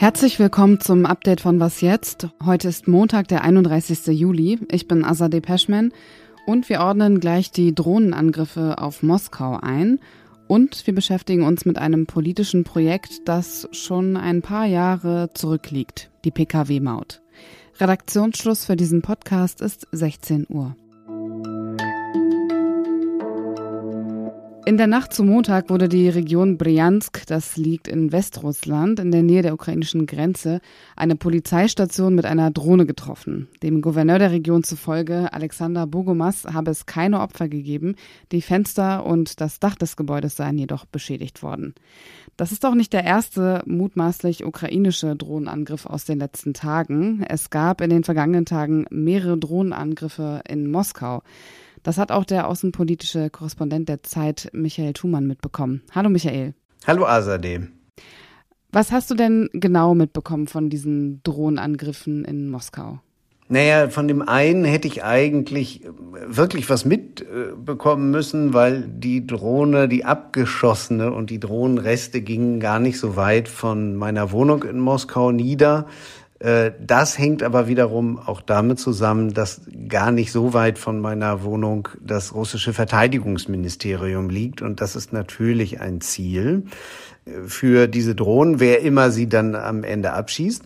Herzlich willkommen zum Update von Was jetzt? Heute ist Montag, der 31. Juli. Ich bin Azadeh Peschman und wir ordnen gleich die Drohnenangriffe auf Moskau ein. Und wir beschäftigen uns mit einem politischen Projekt, das schon ein paar Jahre zurückliegt, die Pkw-Maut. Redaktionsschluss für diesen Podcast ist 16 Uhr. In der Nacht zu Montag wurde die Region Bryansk, das liegt in Westrussland, in der Nähe der ukrainischen Grenze, eine Polizeistation mit einer Drohne getroffen. Dem Gouverneur der Region zufolge, Alexander Bogomas, habe es keine Opfer gegeben. Die Fenster und das Dach des Gebäudes seien jedoch beschädigt worden. Das ist auch nicht der erste mutmaßlich ukrainische Drohnenangriff aus den letzten Tagen. Es gab in den vergangenen Tagen mehrere Drohnenangriffe in Moskau. Das hat auch der außenpolitische Korrespondent der Zeit, Michael Thumann, mitbekommen. Hallo Michael. Hallo Azadeh. Was hast du denn genau mitbekommen von diesen Drohnenangriffen in Moskau? Naja, von dem einen hätte ich eigentlich wirklich was mitbekommen müssen, weil die Drohne, die abgeschossene und die Drohnenreste gingen gar nicht so weit von meiner Wohnung in Moskau nieder. Äh, das hängt aber wiederum auch damit zusammen, dass gar nicht so weit von meiner Wohnung das russische Verteidigungsministerium liegt. Und das ist natürlich ein Ziel äh, für diese Drohnen, wer immer sie dann am Ende abschießt.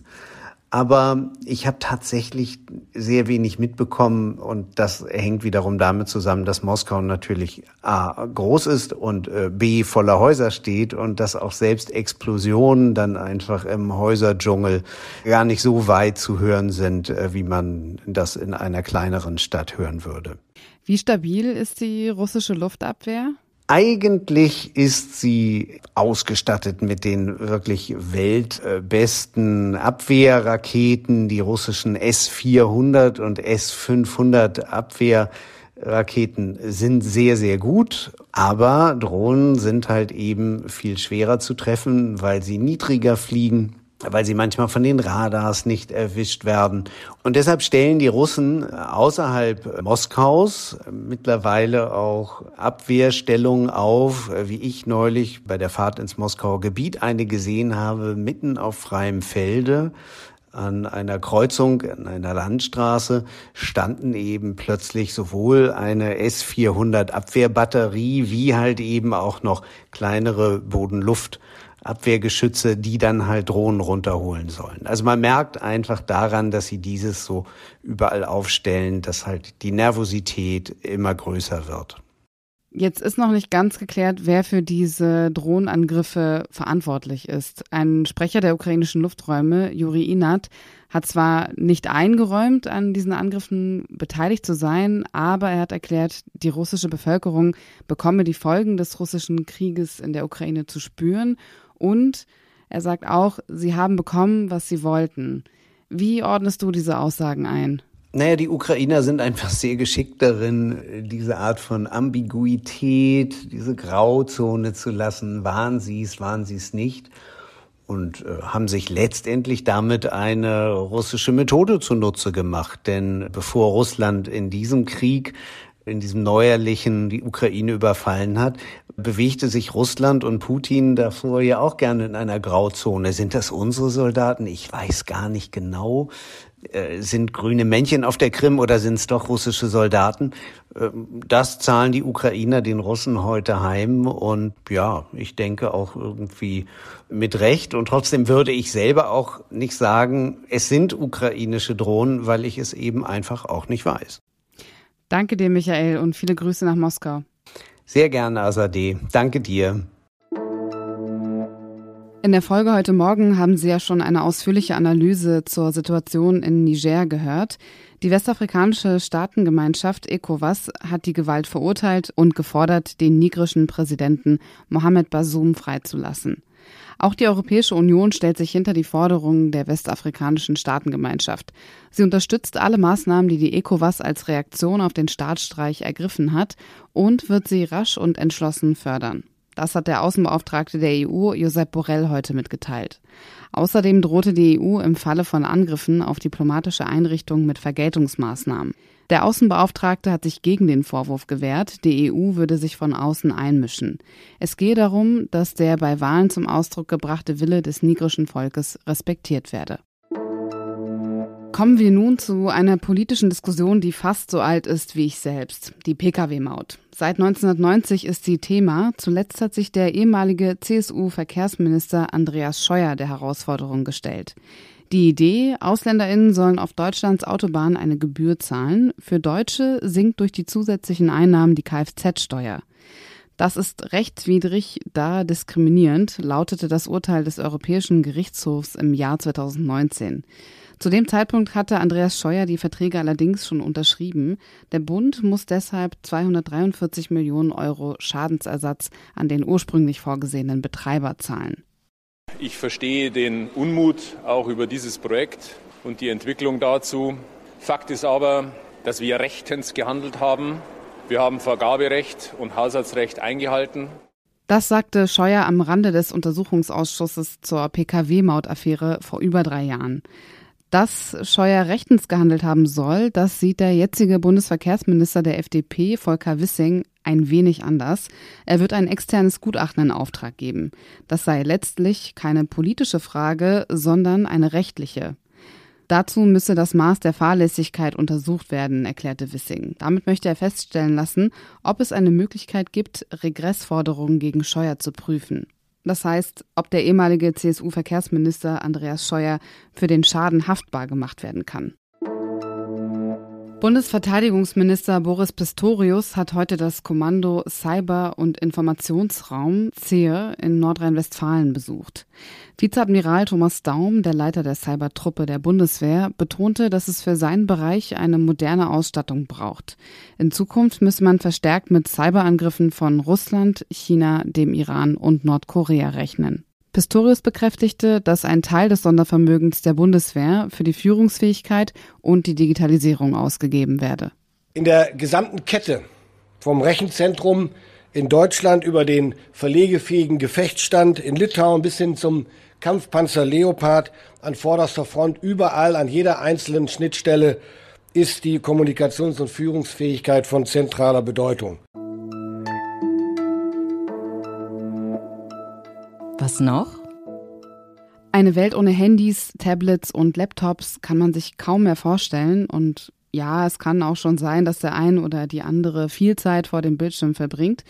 Aber ich habe tatsächlich sehr wenig mitbekommen und das hängt wiederum damit zusammen, dass Moskau natürlich A groß ist und äh, B voller Häuser steht und dass auch selbst Explosionen dann einfach im Häuserdschungel gar nicht so weit zu hören sind, äh, wie man das in einer kleineren Stadt hören würde. Wie stabil ist die russische Luftabwehr? Eigentlich ist sie ausgestattet mit den wirklich weltbesten Abwehrraketen, die russischen S-400 und S-500 Abwehrraketen sind sehr, sehr gut, aber Drohnen sind halt eben viel schwerer zu treffen, weil sie niedriger fliegen weil sie manchmal von den Radars nicht erwischt werden. Und deshalb stellen die Russen außerhalb Moskaus mittlerweile auch Abwehrstellungen auf, wie ich neulich bei der Fahrt ins Moskauer Gebiet eine gesehen habe, mitten auf freiem Felde an einer Kreuzung, an einer Landstraße, standen eben plötzlich sowohl eine S-400 Abwehrbatterie wie halt eben auch noch kleinere Bodenluft Abwehrgeschütze, die dann halt Drohnen runterholen sollen. Also man merkt einfach daran, dass sie dieses so überall aufstellen, dass halt die Nervosität immer größer wird. Jetzt ist noch nicht ganz geklärt, wer für diese Drohnenangriffe verantwortlich ist. Ein Sprecher der ukrainischen Lufträume, Juri Inat, hat zwar nicht eingeräumt, an diesen Angriffen beteiligt zu sein, aber er hat erklärt, die russische Bevölkerung bekomme die Folgen des russischen Krieges in der Ukraine zu spüren und er sagt auch, sie haben bekommen, was sie wollten. Wie ordnest du diese Aussagen ein? Naja, die Ukrainer sind einfach sehr geschickt darin, diese Art von Ambiguität, diese Grauzone zu lassen. Waren sie es, waren sie es nicht? Und äh, haben sich letztendlich damit eine russische Methode zunutze gemacht. Denn bevor Russland in diesem Krieg in diesem neuerlichen die Ukraine überfallen hat, bewegte sich Russland und Putin davor ja auch gerne in einer Grauzone. Sind das unsere Soldaten? Ich weiß gar nicht genau. Äh, sind grüne Männchen auf der Krim oder sind es doch russische Soldaten? Ähm, das zahlen die Ukrainer den Russen heute heim und ja, ich denke auch irgendwie mit Recht. Und trotzdem würde ich selber auch nicht sagen, es sind ukrainische Drohnen, weil ich es eben einfach auch nicht weiß. Danke dir, Michael, und viele Grüße nach Moskau. Sehr gerne, Azadeh. Danke dir. In der Folge heute Morgen haben Sie ja schon eine ausführliche Analyse zur Situation in Niger gehört. Die westafrikanische Staatengemeinschaft ECOWAS hat die Gewalt verurteilt und gefordert, den nigrischen Präsidenten Mohamed Bazoum freizulassen. Auch die Europäische Union stellt sich hinter die Forderungen der westafrikanischen Staatengemeinschaft. Sie unterstützt alle Maßnahmen, die die ECOWAS als Reaktion auf den Staatsstreich ergriffen hat und wird sie rasch und entschlossen fördern. Das hat der Außenbeauftragte der EU, Josep Borrell, heute mitgeteilt. Außerdem drohte die EU im Falle von Angriffen auf diplomatische Einrichtungen mit Vergeltungsmaßnahmen. Der Außenbeauftragte hat sich gegen den Vorwurf gewehrt, die EU würde sich von außen einmischen. Es gehe darum, dass der bei Wahlen zum Ausdruck gebrachte Wille des nigrischen Volkes respektiert werde. Kommen wir nun zu einer politischen Diskussion, die fast so alt ist wie ich selbst, die Pkw-Maut. Seit 1990 ist sie Thema. Zuletzt hat sich der ehemalige CSU-Verkehrsminister Andreas Scheuer der Herausforderung gestellt. Die Idee, Ausländerinnen sollen auf Deutschlands Autobahnen eine Gebühr zahlen. Für Deutsche sinkt durch die zusätzlichen Einnahmen die Kfz-Steuer. Das ist rechtswidrig, da diskriminierend, lautete das Urteil des Europäischen Gerichtshofs im Jahr 2019. Zu dem Zeitpunkt hatte Andreas Scheuer die Verträge allerdings schon unterschrieben. Der Bund muss deshalb 243 Millionen Euro Schadensersatz an den ursprünglich vorgesehenen Betreiber zahlen. Ich verstehe den Unmut auch über dieses Projekt und die Entwicklung dazu. Fakt ist aber, dass wir rechtens gehandelt haben. Wir haben Vergaberecht und Haushaltsrecht eingehalten. Das sagte Scheuer am Rande des Untersuchungsausschusses zur Pkw-Maut-Affäre vor über drei Jahren. Dass Scheuer rechtens gehandelt haben soll, das sieht der jetzige Bundesverkehrsminister der FDP, Volker Wissing, ein wenig anders. Er wird ein externes Gutachten in Auftrag geben. Das sei letztlich keine politische Frage, sondern eine rechtliche. Dazu müsse das Maß der Fahrlässigkeit untersucht werden, erklärte Wissing. Damit möchte er feststellen lassen, ob es eine Möglichkeit gibt, Regressforderungen gegen Scheuer zu prüfen. Das heißt, ob der ehemalige CSU-Verkehrsminister Andreas Scheuer für den Schaden haftbar gemacht werden kann. Bundesverteidigungsminister Boris Pistorius hat heute das Kommando Cyber- und Informationsraum CEHR in Nordrhein-Westfalen besucht. Vizeadmiral Thomas Daum, der Leiter der Cybertruppe der Bundeswehr, betonte, dass es für seinen Bereich eine moderne Ausstattung braucht. In Zukunft müsse man verstärkt mit Cyberangriffen von Russland, China, dem Iran und Nordkorea rechnen. Pistorius bekräftigte, dass ein Teil des Sondervermögens der Bundeswehr für die Führungsfähigkeit und die Digitalisierung ausgegeben werde. In der gesamten Kette vom Rechenzentrum in Deutschland über den verlegefähigen Gefechtsstand in Litauen bis hin zum Kampfpanzer Leopard an vorderster Front, überall an jeder einzelnen Schnittstelle ist die Kommunikations- und Führungsfähigkeit von zentraler Bedeutung. Was noch? Eine Welt ohne Handys, Tablets und Laptops kann man sich kaum mehr vorstellen und ja, es kann auch schon sein, dass der ein oder die andere viel Zeit vor dem Bildschirm verbringt.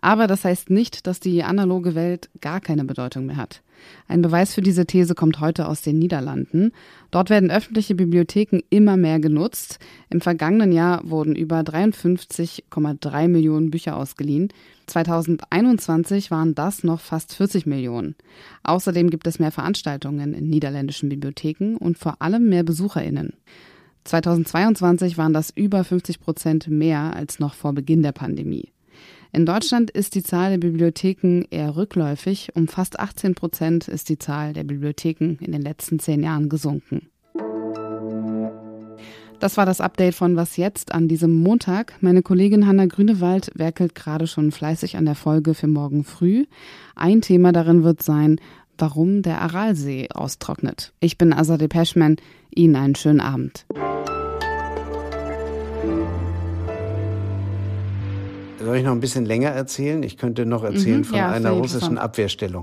Aber das heißt nicht, dass die analoge Welt gar keine Bedeutung mehr hat. Ein Beweis für diese These kommt heute aus den Niederlanden. Dort werden öffentliche Bibliotheken immer mehr genutzt. Im vergangenen Jahr wurden über 53,3 Millionen Bücher ausgeliehen. 2021 waren das noch fast 40 Millionen. Außerdem gibt es mehr Veranstaltungen in niederländischen Bibliotheken und vor allem mehr Besucherinnen. 2022 waren das über 50 Prozent mehr als noch vor Beginn der Pandemie. In Deutschland ist die Zahl der Bibliotheken eher rückläufig. Um fast 18 Prozent ist die Zahl der Bibliotheken in den letzten zehn Jahren gesunken. Das war das Update von Was jetzt an diesem Montag. Meine Kollegin Hanna Grünewald werkelt gerade schon fleißig an der Folge für morgen früh. Ein Thema darin wird sein, warum der Aralsee austrocknet. Ich bin Azadeh Peschman. Ihnen einen schönen Abend. Soll ich noch ein bisschen länger erzählen? Ich könnte noch erzählen mhm, von ja, einer russischen Abwehrstellung.